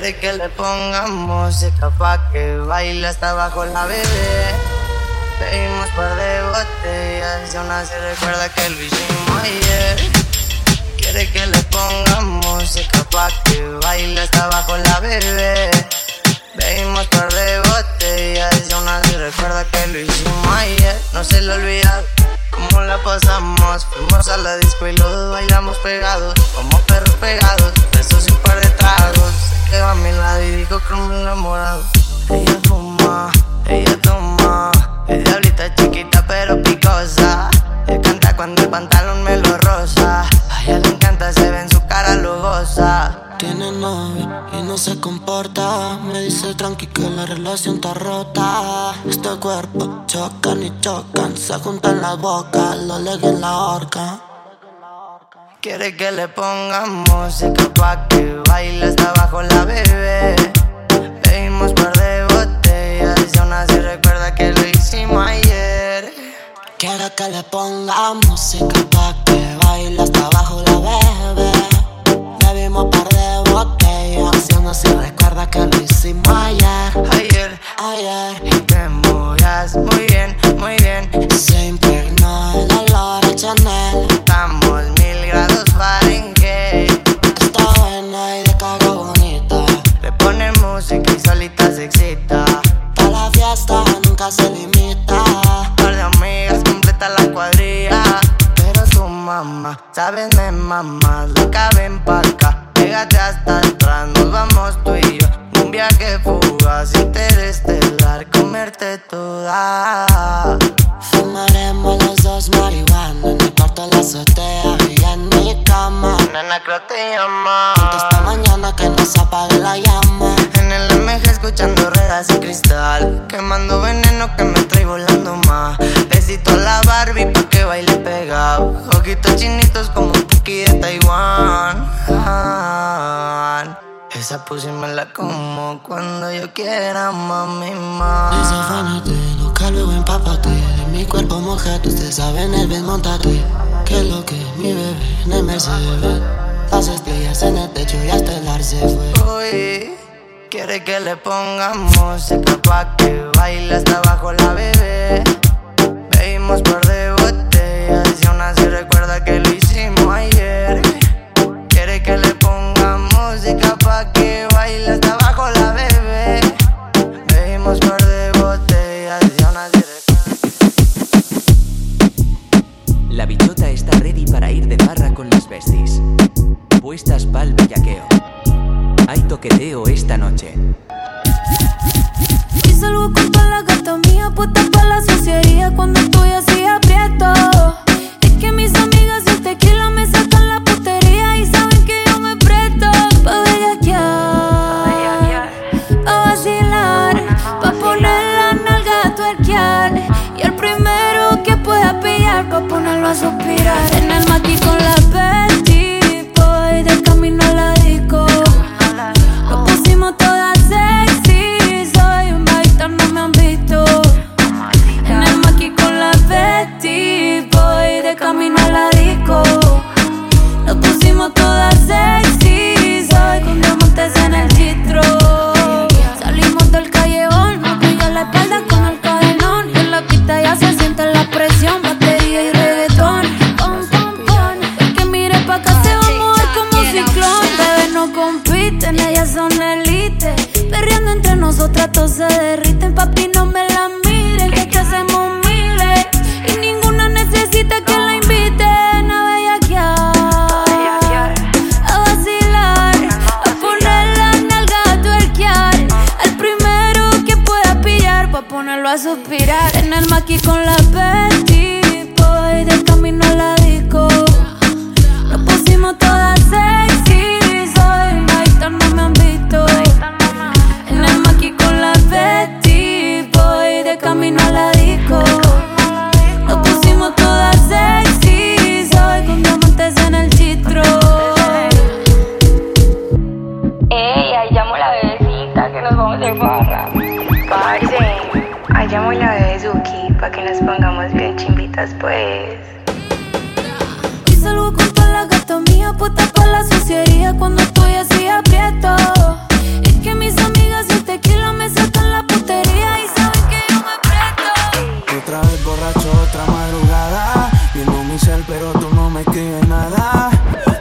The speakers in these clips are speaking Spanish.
Quiere que le pongamos música pa' que baile hasta abajo la bebé. Pedimos par de botellas y aún así recuerda que lo hicimos ayer. Quiere que le pongamos música pa' que baile hasta abajo la bebé. Pedimos par de botellas y aún así recuerda que lo hicimos ayer. No se lo olvida cómo la pasamos. Fuimos a la disco y los bailamos pegados, como perros pegados. Besos y un par de tragos. Quedó a mi lado y dijo que me enamorado. Ella fuma, ella toma. Es diablita chiquita pero picosa. Él canta cuando el pantalón me lo rosa. A ella le encanta, se ve en su cara lujosa. Tiene novio y no se comporta. Me dice tranqui que la relación está rota. Este cuerpo chocan y chocan. Se juntan las bocas, lo en la horca. Quiere que le pongamos música pa' que baile hasta abajo la bebé. Pedimos par de botellas y aún así recuerda que lo hicimos ayer. Quiere que le pongamos música pa' que baile hasta abajo la bebé. Bebimos par de botellas y aún así recuerda que lo hicimos ayer. Ayer, Ayer y te muy bien, muy bien. se impregnó el olor a Chanel. Se limita. Par de amigas completa la cuadrilla. Pero tu mamá, sabes, me mamá. Loca, ven pa' acá. Pégate hasta atrás, nos vamos tú y yo. Un viaje fugaz, interestelar, comerte toda. Fumaremos los dos marihuana en el cuarto de la azotea y en mi cama. Nena, creo te llama. Esta mañana que no se apague la llama. En el MG escuchando ruedas de cristal Quemando veneno que me trae volando más Besito a la Barbie pa' que baile pegado Ojitos chinitos como un Puki de Taiwán Ah, Esa pussy me la como cuando yo quiera, mami, ma Desafánate, loca luego empápate. De mi cuerpo mojate, ustedes saben el bien montate. Que lo que mi bebé en el Mercedes. Las estrellas en el techo y hasta el ar se fue. Uy, quiere que le pongamos música pa' que baile hasta abajo la bebé. Pedimos par de botellas y aún así recuerda que lo hicimos ayer. Quiere que le pongamos música pa' que baile hasta abajo la bebé. Pedimos par de botellas y aún así recuerda La bichota está ready para ir de barra con las besties. Puestas pa'l bellaqueo. Hay toqueteo esta noche. Y salgo con toda la gata mía puesta pa' la suciería cuando pues. Y salgo con toda la gata mía, puesta para la suciería cuando estoy así aprieto. Es que mis amigas y tequila me sacan la putería y saben que yo me aprieto. Otra vez borracho, otra madrugada. Viendo mi cel, pero tú no me escribes nada.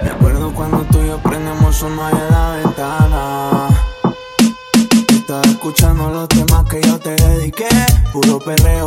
Me acuerdo cuando tú y yo prendemos un en la ventana. Estás escuchando los temas que yo te dediqué. Puro perreo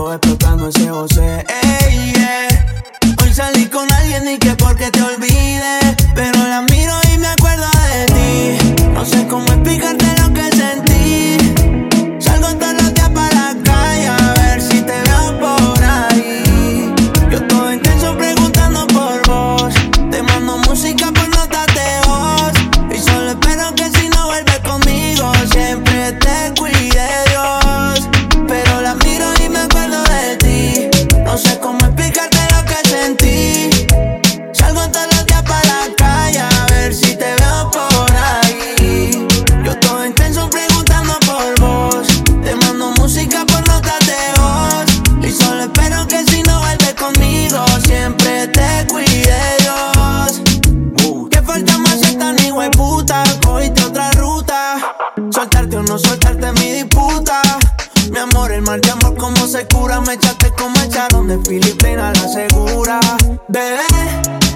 el mal de amor, como se cura. Me echaste como echaron de Filipina la segura. Bebé,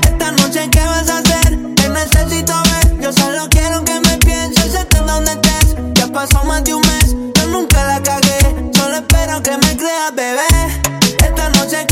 esta noche, ¿qué vas a hacer? Te necesito ver. Yo solo quiero que me pienses, donde estés. Ya pasó más de un mes, yo nunca la cagué. Solo espero que me creas, bebé. Esta noche,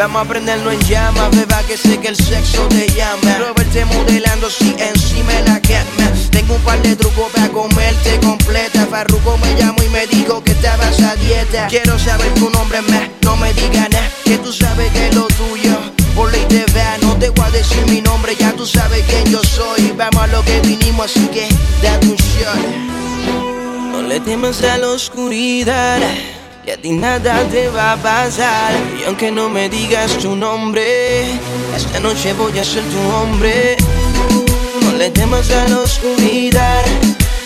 Vamos a prenderlo en llama, beba que sé que el sexo te llama. Robert modelando si encima la cama. Tengo un par de trucos para comerte completa. Farruko me llamó y me dijo que estabas a dieta. Quiero saber tu nombre más, no me digas nada, que tú sabes que es lo tuyo. Por ley te vea, no te voy a decir mi nombre, ya tú sabes quién yo soy. Vamos a lo que vinimos, así que date un shot. No le temas a la oscuridad. Y a ti nada te va a pasar. Y aunque no me digas tu nombre Esta noche voy a ser tu hombre. No le temas a la oscuridad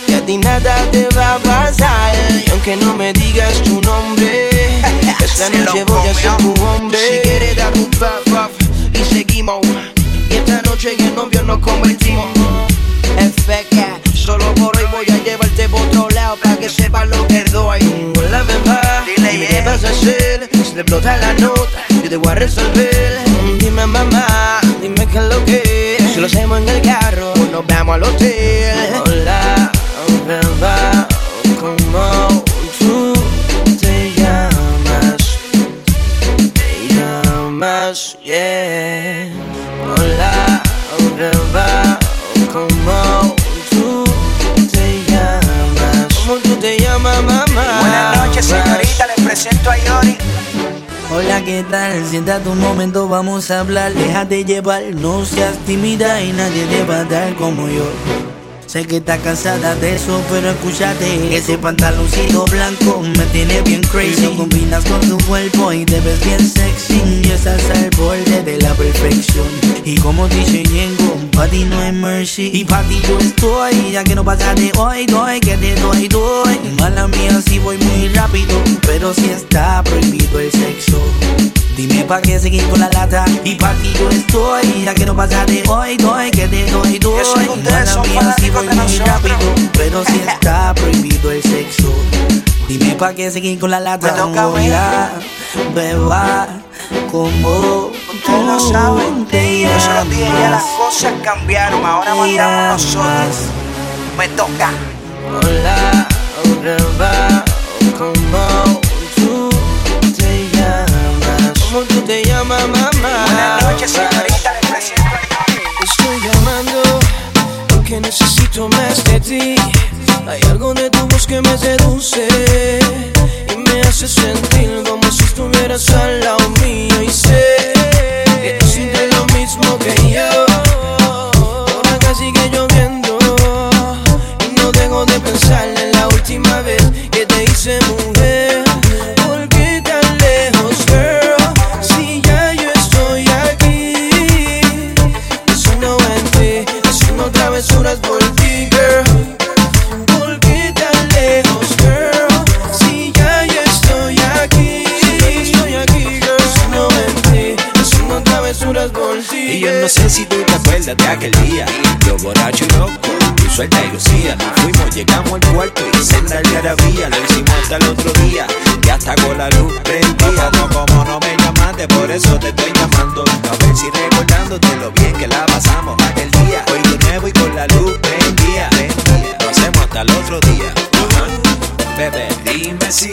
Y a ti nada te va a pasar. Y aunque no me digas tu nombre Esta noche voy a ser tu hombre. Si quieres dar un puff puff Y seguimos. Y esta noche en el novio nos convertimos. FK Solo por hoy voy a llevarte por otro lado Para que sepas lo que doy. Dile, Dime qué vas a hacer Si te explota la nota Yo te voy a resolver. Dime mamá Dime qué es lo que Si lo hacemos en el carro Nos vamos al hotel. Hola bebé Hola, ¿qué tal? Siéntate un momento, vamos a hablar. Déjate llevar, no seas tímida y nadie te va a dar como yo. Sé que estás cansada de eso, pero escúchate. Ese pantaloncito blanco me tiene bien crazy. Lo combinas con tu cuerpo y te ves bien sexy. Y estás al borde de la perfección. Y como dice Ñengo, para ti no hay mercy. Y para ti yo estoy, ya que no pasa de hoy, doy, que te doy, doy. Mala mía, si voy muy rápido, pero si está prohibido el sexo. Dime pa' qué seguir con la lata Y pa' ti yo estoy Ya que no pasa de hoy, doy Que te doy, doy Mala mía, si voy muy rápido Pero si está prohibido el sexo Dime pa' qué seguir con la lata. Hola, beba Como Ustedes lo saben. te Yo se lo dije, ya las llamas cosas cambiaron. Ahora Te mandamos nosotros. llamas. Me toca. Hola, beba, ¿cómo tú te llama mamá. Buenas noches, señorita, le presento Estoy llamando porque necesito más de ti. Hay algo de tu voz que me seduce y me hace sentir como si estuvieras al lado de aquel día. Yo borracho y loco, tú suelta y lucía. Fuimos, llegamos al cuarto y senda el garabía Lo hicimos hasta el otro día Y hasta con la luz prendía. No, como no me llamaste, por eso te estoy llamando. A ver si recordándote lo bien que la pasamos aquel día. Hoy de nuevo y con la luz prendía. Lo hacemos hasta el otro día. Bebé, dime si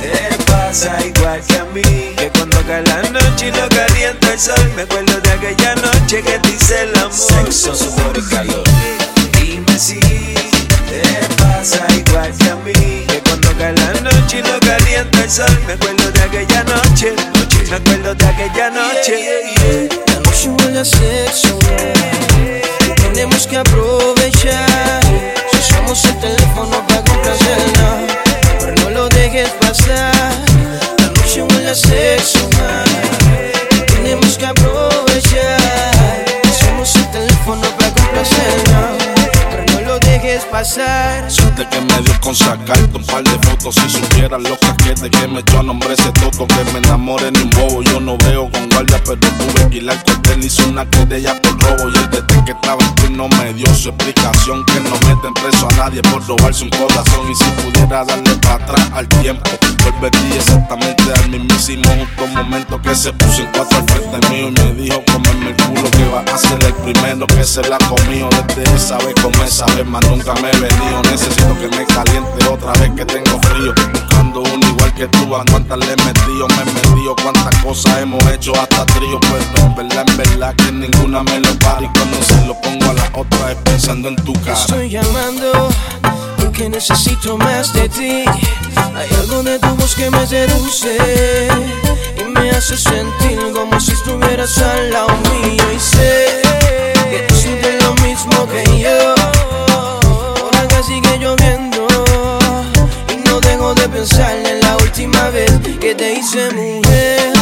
te pasa igual que a mí Que cuando cae la noche y lo calienta el sol Me acuerdo de aquella noche que te hice el amor. Sexo, sudor y calor. Dime si te pasa igual que a mí Que cuando cae la noche y lo calienta el sol Me acuerdo de aquella noche. Me acuerdo de aquella noche. La noche huele a sexo. Tenemos que aprovechar outside que me dio con sacarte un par de fotos Si supieras los casquetes que me echó a nombre ese toto Que me enamore ni un bobo. Yo no veo con guardia pero tuve que ir al cuartel Hice una querella por robo. Y el detective que estaba en turno me dio su explicación Que no meten preso a nadie por robarse un corazón. Y si pudiera darle para atrás al tiempo Volvería exactamente al mismísimo justo momento Que se puso en cuatro al frente mío Y me dijo comerme el culo que va a ser el primero que se la comió Desde esa vez con esa vez más nunca me he venido Necesito que me caliente otra vez que tengo frío Buscando uno igual que tú, a cuántas le he metido Me he metido, cuántas cosas hemos hecho hasta trío Pero en verdad, en verdad que ninguna me lo para Y cuando se lo pongo a la otra es pensando en tu cara Estoy llamando porque necesito más de ti. Hay algo de tu voz que me seduce y me hace sentir como si estuvieras al lado mío. Y sé que tú sientes lo mismo que yo. Sigue lloviendo y no dejo de pensar en la última vez que te hice mujer.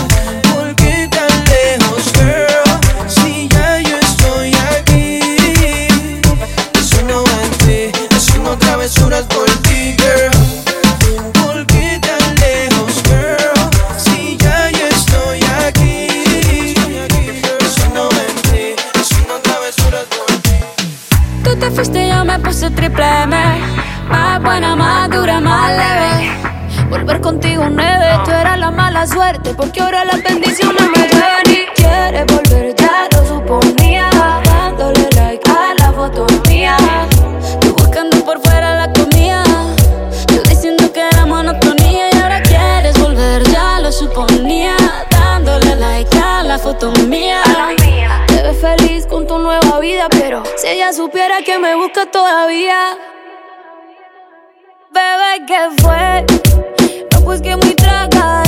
Supiera que me busca todavía. Bebé, ¿qué fue? No, pues muy tragadito.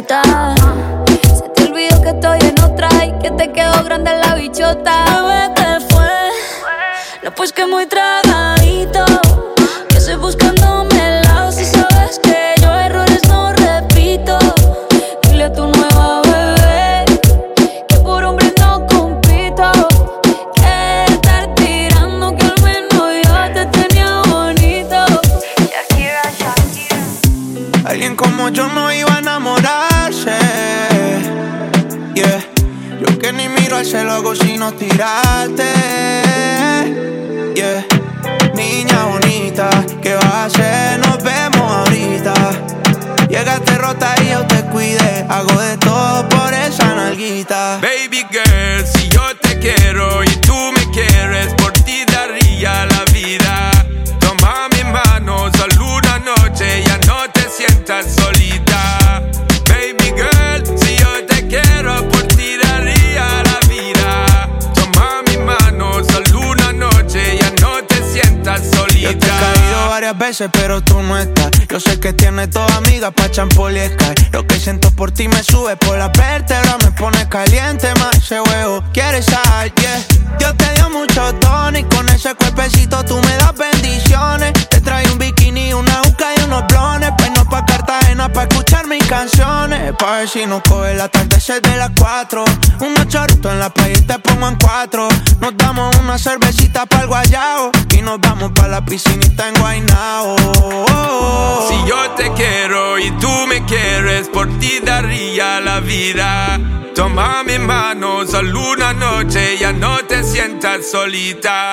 Idiota. Se te olvidó que estoy en otra y que te quedó grande la bichota. Bebé, ¿qué fue? pues que muy tragadito. Sino tirarte. Yeah. Niña bonita, ¿qué vas a hacer? Nos vemos ahorita. Llegaste rota y yo te cuidé. Hago de todo por esa nalguita. Baby girl, si yo te quiero y tú me quieres, pero tú no estás. Yo sé que tienes toda amiga pa' champol y Sky. Lo que siento por ti me sube por la vértebra, me pone caliente más ese huevo. ¿Quieres sal? Yeah. Dios te dio mucho tono y con ese cuerpecito tú me das bendiciones. Te trae un bikini, una uca y unos blones. Pues no pa' escuchar mis canciones. Pa' ver si nos coge el atardecer de las cuatro. Unos choritos en la playa y te pongo en cuatro. Nos damos una cervecita para el guayao. Y nos vamos pa' la piscinita en Guaynao. Si yo te quiero y tú me quieres, por ti daría la vida. Toma mi mano, solo una noche, ya no te sientas solita.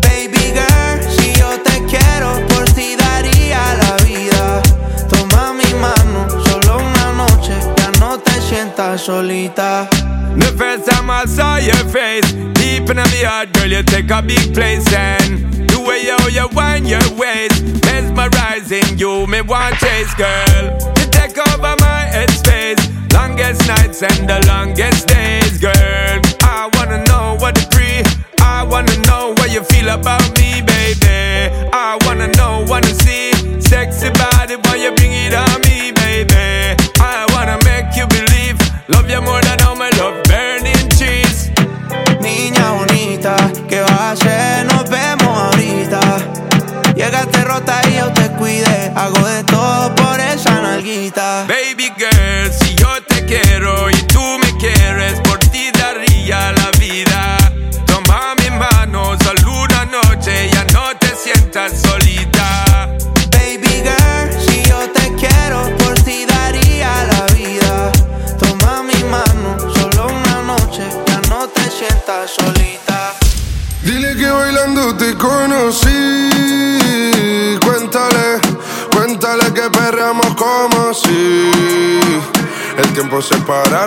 Baby girl, si yo te quiero, por ti daría la vida. Toma mi mano, solo una noche, ya no te sientas solita. The first time I saw your face, deep in my heart, girl, you take a big place and the way you, you wind your waist, mesmerizing you, me want chase, girl. You take over my headspace, longest nights and the longest days, girl. I wanna know what the pre, I wanna know what you feel about me, baby. I wanna know,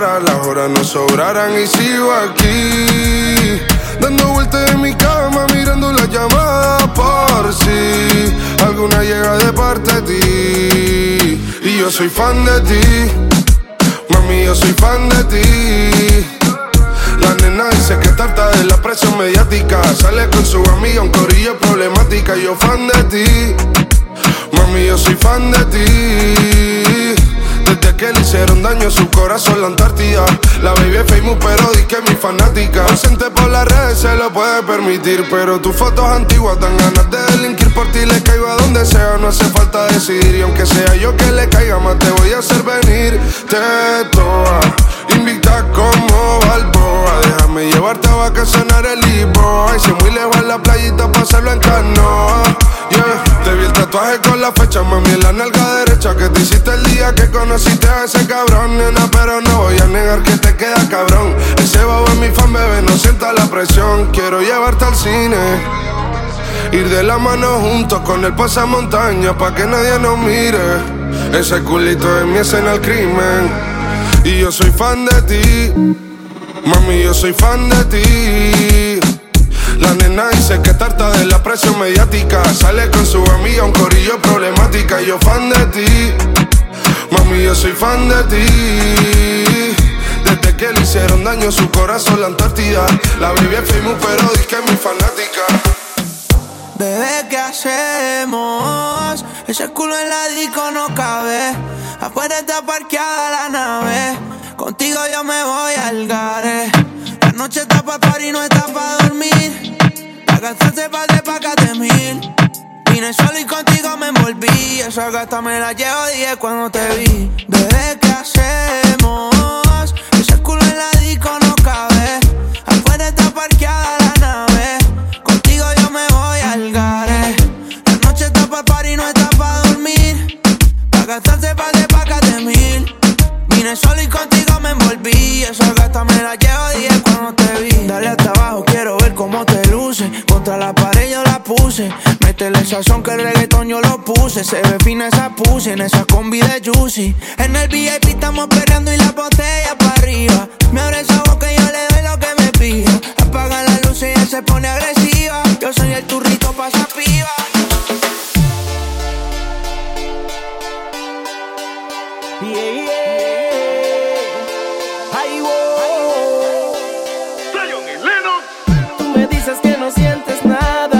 las horas no sobraran y sigo aquí. Dando vueltas en mi cama, mirando la llamada por si alguna llega de parte de ti. Y yo soy fan de ti, mami, yo soy fan de ti. La nena dice que tarta de la presión mediática. Sale con su amiga, un corillo problemática. Yo fan de ti, mami, yo soy fan de ti. Desde que le hicieron daño a su corazón la Antártida. La baby es famous, pero di que mi fanática. Ausente por las redes se lo puede permitir. Pero tus fotos antiguas dan ganas de delinquir. Por ti le caigo a donde sea, no hace falta decidir. Y aunque sea yo que le caiga más, te voy a hacer venir. Te toa, invicta como Balboa. Déjame llevarte a vacacionar el libro. Ay, si muy lejos en la playita, pasarlo en canoa. Te vi el tatuaje con la fecha, mami, en la nalga derecha que te hiciste el día que conociste a ese cabrón, nena, pero no voy a negar que te queda cabrón. Ese babo es mi fan, bebé, no sienta la presión. Quiero llevarte al cine. Ir de la mano juntos con el pasamontaña pa' que nadie nos mire. Ese culito es mi escena al crimen. Y yo soy fan de ti. Mami, yo soy fan de ti. La nena dice que tarta de la presión mediática. Sale con su amiga, un corillo problemática. Yo fan de ti. Mami, yo soy fan de ti. Desde que le hicieron daño su corazón la Antártida. La baby es pero dice que es mi fanática. Bebé, ¿qué hacemos? Ese culo en la disco no cabe. Afuera está parqueada la nave. Contigo yo me voy al gare noche está pa' par y no está pa' dormir. La pa' de pa' de mil. Vine solo y contigo me envolví. Esa gata me la llevo, dije cuando te vi. Bebé, ¿qué hacemos? Ese culo en la disco no cabe. Afuera está parqueada la nave. Contigo yo me voy al gare. La noche está pa' par y no está pa' dormir. La Solo y contigo me envolví. Esa gata me la llevo dije cuando te vi. Dale hasta abajo, quiero ver cómo te luce. Contra la pared yo la puse. Métele el sazón que el reggaetón yo lo puse. Se ve fina esa puse en esa combi de Juicy. En el VIP estamos esperando y la botella para arriba. Me abre esa boca y yo le doy lo que me pida. Apaga la luz y ella se pone agresiva. Yo soy el turrito pa' esa piba. no sientes nada.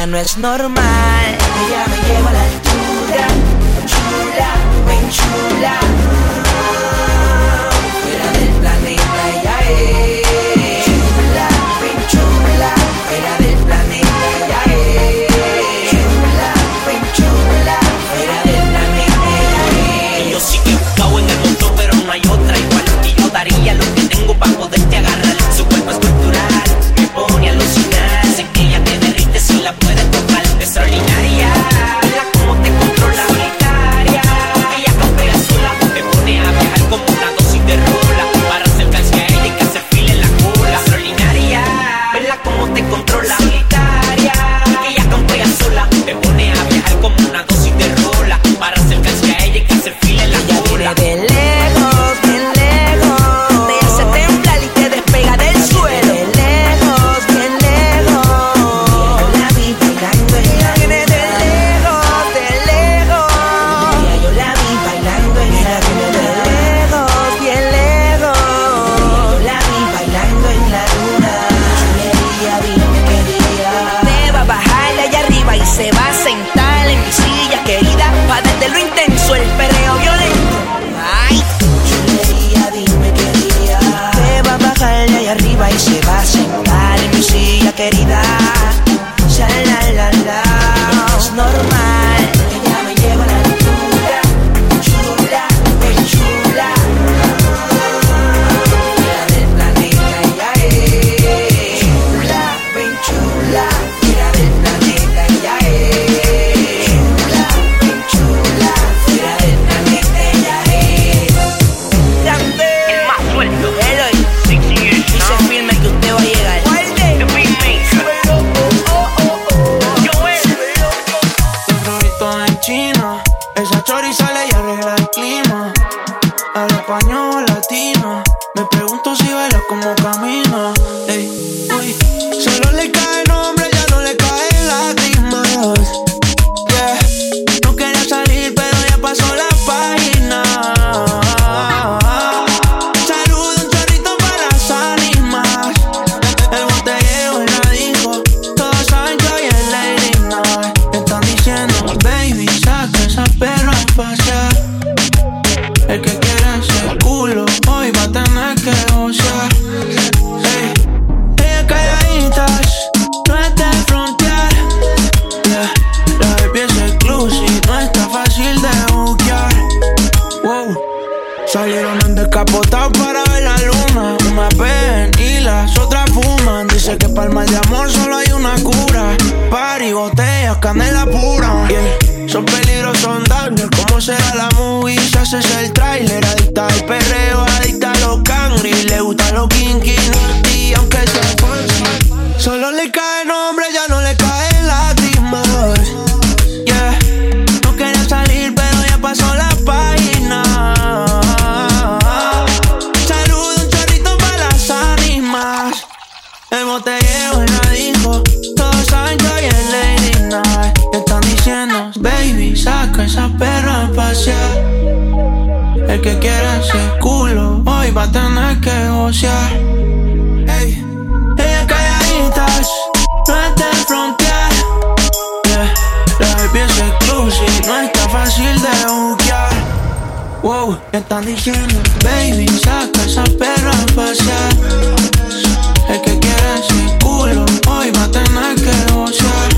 ya no es normal. de amor solo hay una cura. Par y botellas, canela pura. Yeah. Son peligrosos andando, ¿cómo será la movie? Se hace el trailer, adicta al perreo, adicta a los cangri. Le gustan los kinky, no aunque sea fancy. Solo le cae caen El que quiera ese culo, hoy va a tener que gozar. Hey. Ella calladitas, no está en frontear. Yeah. La baby es exclusive, no está fácil de buquear. Wow, me están diciendo, baby, saca esa perra a pasear. El que quiera ese culo, hoy va a tener que gozar.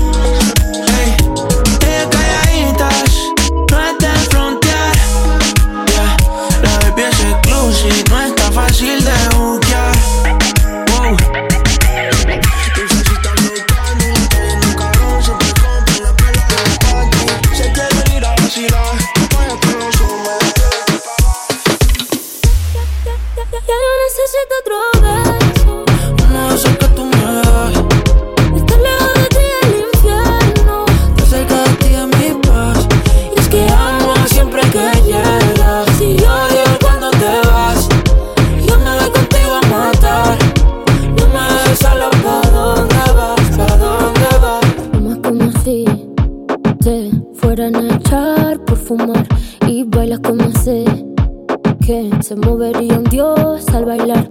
movería un dios al bailar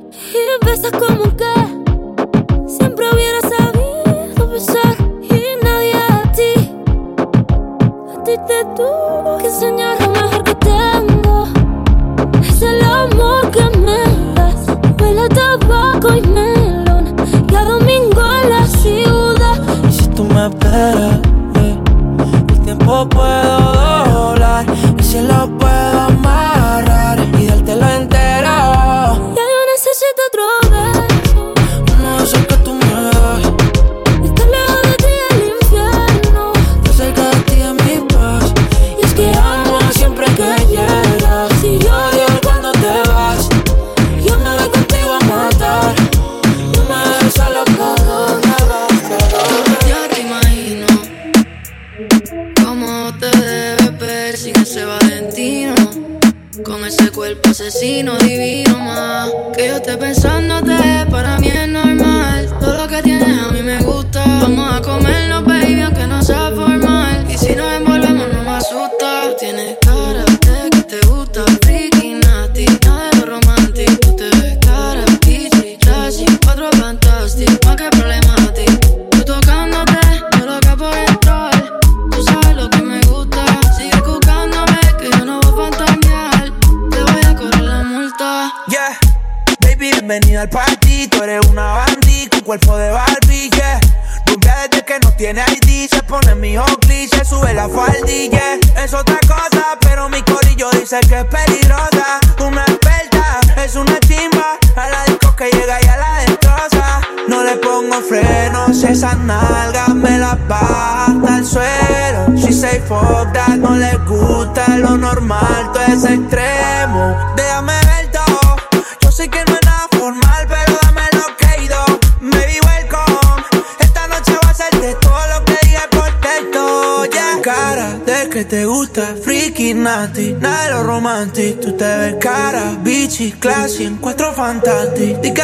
normal, todo es extremo. Déjame ver todo, yo sé que no es nada formal, pero dame lo que he ido. Maybe welcome, esta noche va a ser de todo lo que dije por texto, yeah. Cara de que te gusta, freaky, nasty, nada de lo romantic. Tú te ves cara, bichi, classy, encuentro fantastic. Di que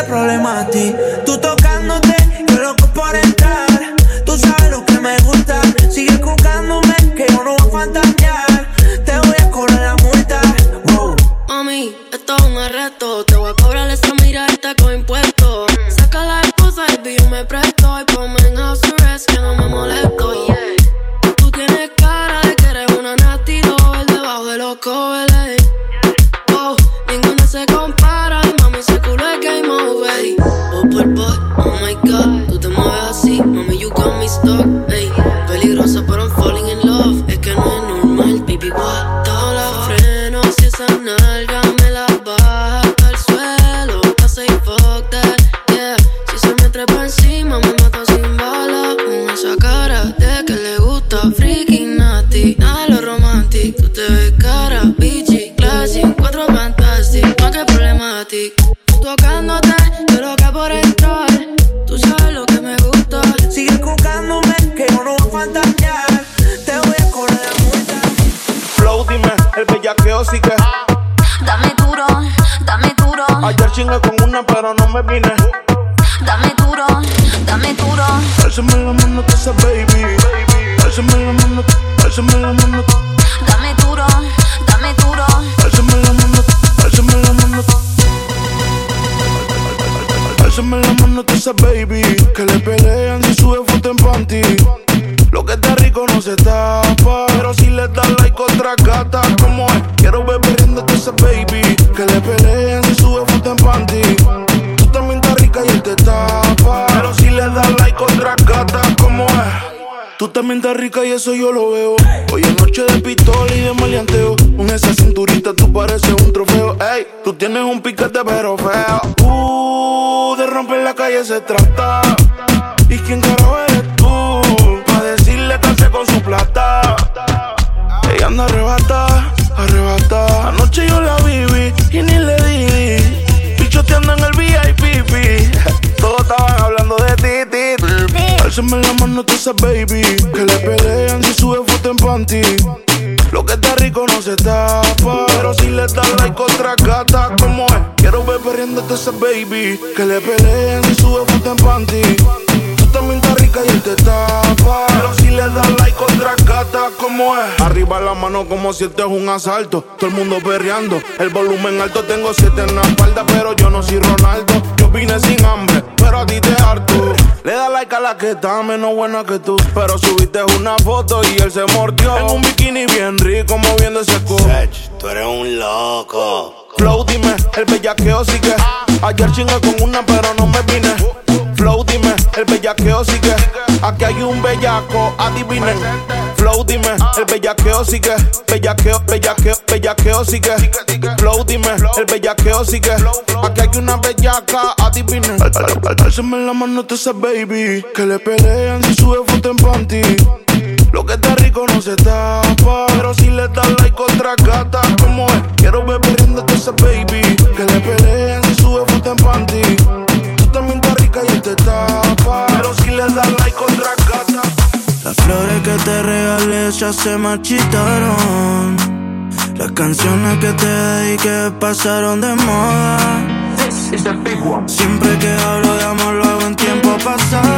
ti, tú tocándote, baby. Que le pelean si sube foto en panty. Lo que está rico no se tapa. Pero si le das like otra gata, como es? Quiero ver perdiéndote esa baby. Que le pelean si sube foto en panty. Tú también estás rica y él te tapa. Pero si le das like otra gata, como es? Arriba la mano como si esto es un asalto. Todo el mundo perreando. El volumen alto, tengo siete en la espalda, pero yo no soy Ronaldo. Yo vine sin hambre, pero a ti te harto. Le da like a la que está menos buena que tú. Pero subiste una foto y él se mordió. En un bikini bien rico, moviendo ese culo. Tú eres un loco. Flow, dime, el bellaqueo sigue. Ayer chingué con una, pero no me vine. Flow, dime, el bellaqueo sigue. Aquí hay un bellaco, adivinen. Flow, dime, el bellaqueo sigue. Bellaqueo, bellaqueo, bellaqueo sigue. Flow, dime, el bellaqueo sigue. Aquí hay una bellaca, adivinen. Al- al- al- Álzame la mano, tú esa baby. Que le pelean si sube foto en panty. Lo que está rico no se tapa. Pero si le das like otra gata, como es? Quiero ver riéndote esa baby. Que le pelean si sube foto en panty. Pero si le das like otra gata. Las flores que te regalé ya se marchitaron. Las canciones que te dediqué pasaron de moda. Siempre que hablo de amor lo hago en tiempo pasado.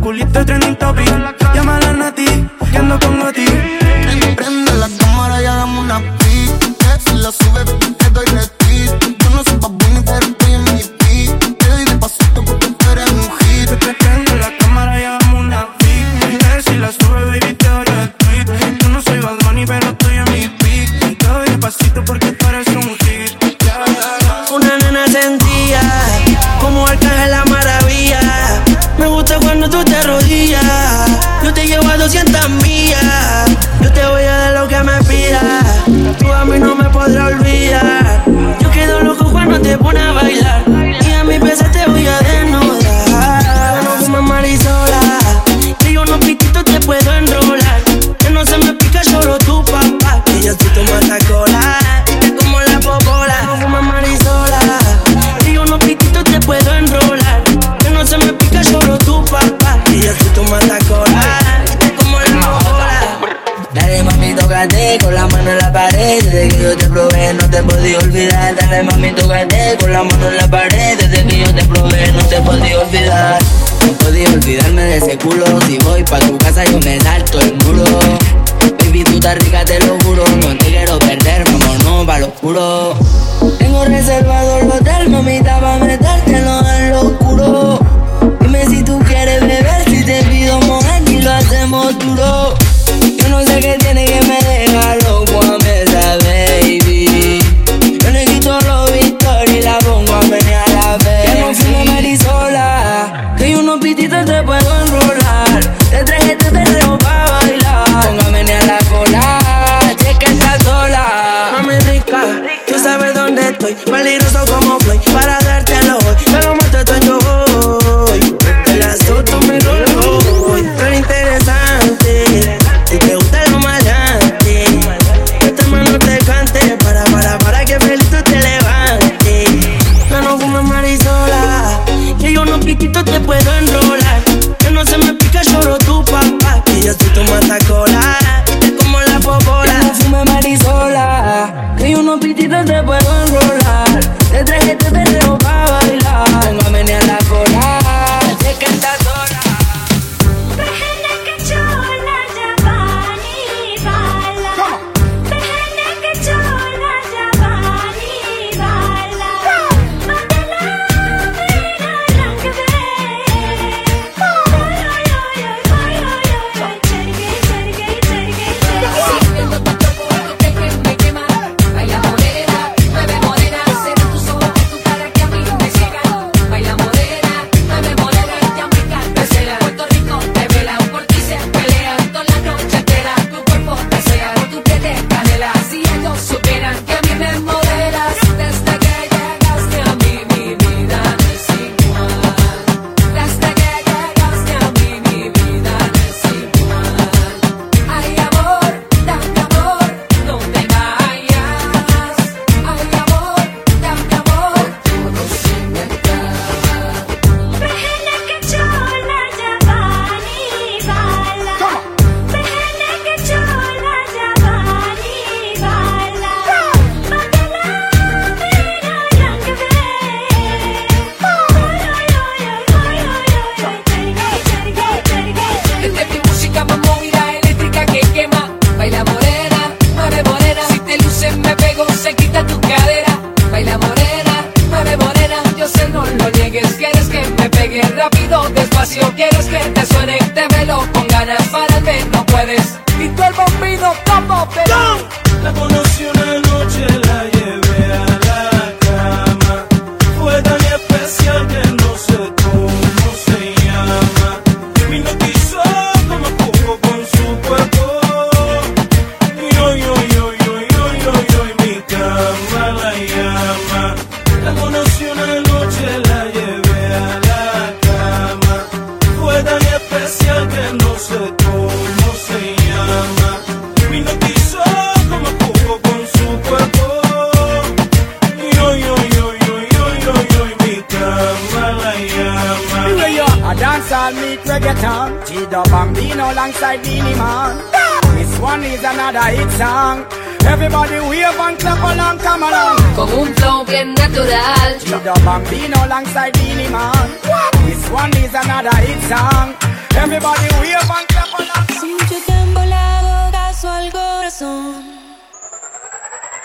Culito trending topic dance all meet reggaeton. Chido Bambino alongside Beanie Man. This one is another hit song. Everybody wave and clap along, come along. Con un flow bien natural. Chido Bambino alongside Beanie Man. This one is another hit song. Everybody wave and clap along. Sin mucho tiempo le hago caso al corazón.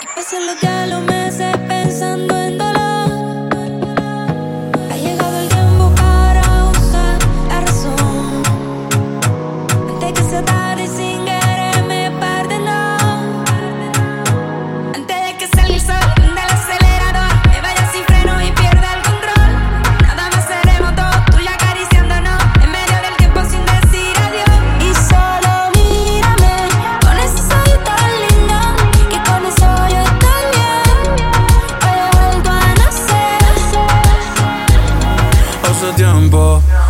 Y pasan los días, los meses pensando en dolor.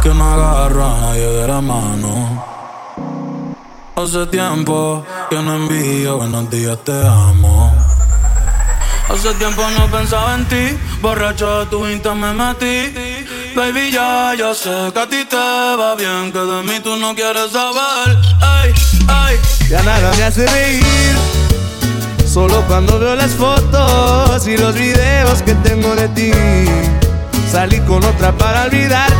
Que no agarro a nadie de la mano. Hace tiempo que no envío buenos días, te amo. Hace tiempo no pensaba en ti, borracho de tu insta me metí. Baby, ya, ya sé que a ti te va bien, que de mí tú no quieres saber. Ay, ay. Ya nada me hace reír. Solo cuando veo las fotos y los videos que tengo de ti. Salí con otra para olvidarte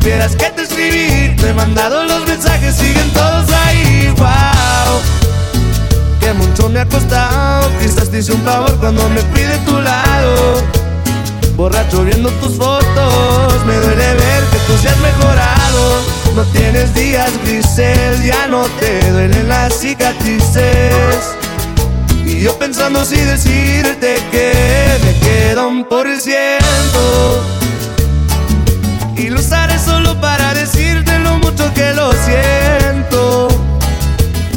supieras que te escribí, te he mandado los mensajes, siguen todos ahí. Wow, que mucho me ha costado. Quizás te hice un favor cuando me fui de tu lado. Borracho viendo tus fotos, me duele ver que tú seas mejorado. No tienes días grises, ya no te duelen las cicatrices. Y yo pensando si decirte que me queda un por ciento. Y lo usaré solo para decirte lo mucho que lo siento.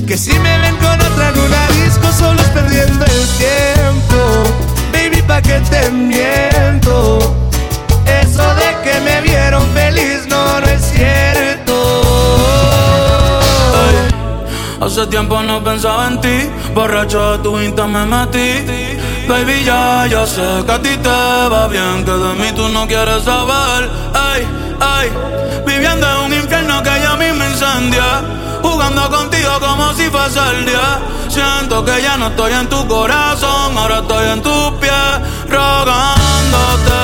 Que si me ven con otra en disco, solo es perdiendo el tiempo. Baby, pa' que te miento. Eso de que me vieron feliz no, no es cierto. Hace tiempo no pensaba en ti, borracho de tu insta me metí. Baby, ya, ya sé que a ti te va bien, que de mí tú no quieres saber. Ay, viviendo en un infierno que ya a mí incendia. Jugando contigo como si fuese el día. Siento que ya no estoy en tu corazón, ahora estoy en tus pies, rogándote.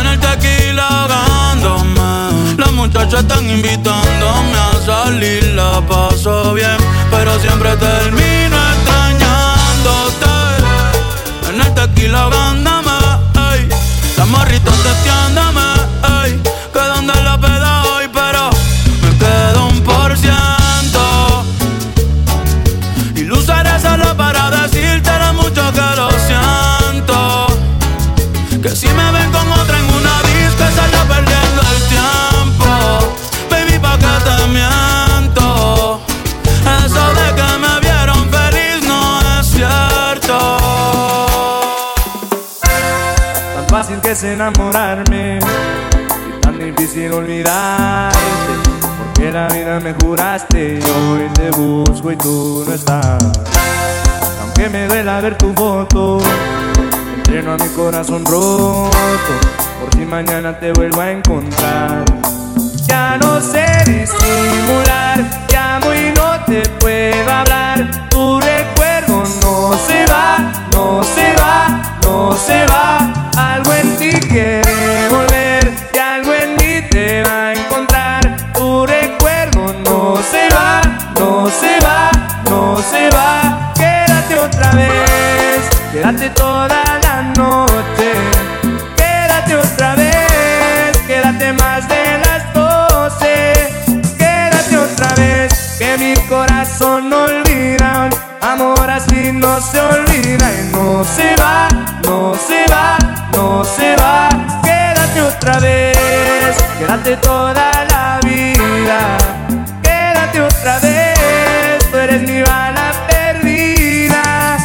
En el tequila ahogándome. Las muchachas están invitándome a salir, la paso bien, pero siempre termino extrañándote. En el tequila ahogándome, ey. Las morritas difícil olvidarte. Porque la vida me juraste hoy te busco y tú no estás. Aunque me duela ver tu foto, entreno a mi corazón roto. Por si mañana te vuelvo a encontrar. Quédate toda la vida. Quédate otra vez, tú eres mi bala perdida.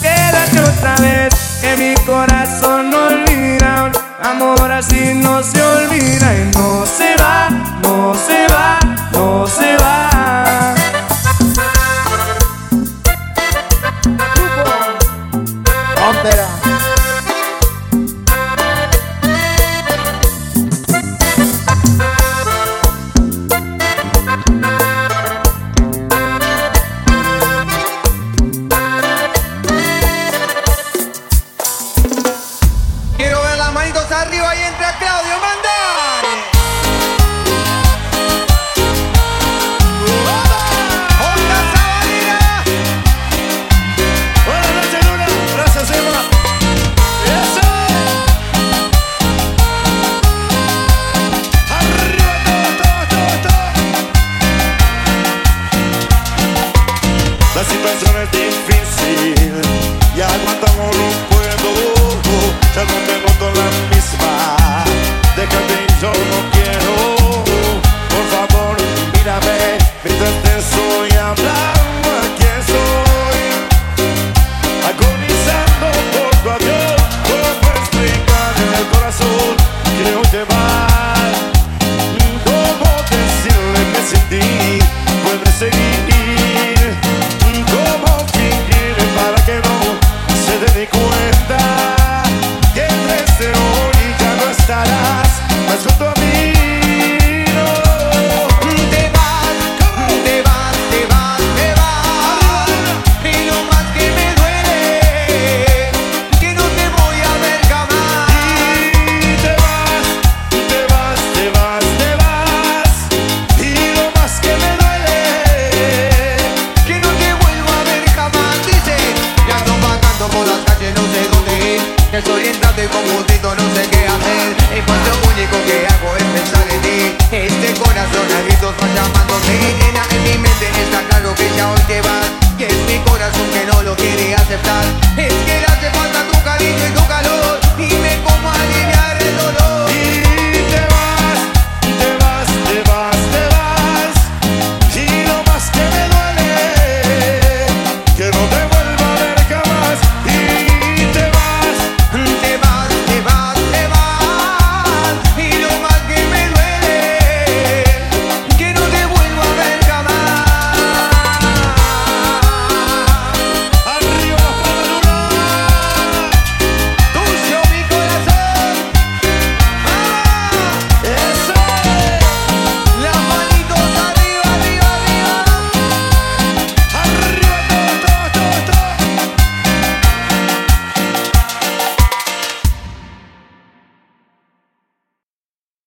Quédate otra vez, que mi corazón no olvida. Amor así no se olvida y no se va, no se va, no se va.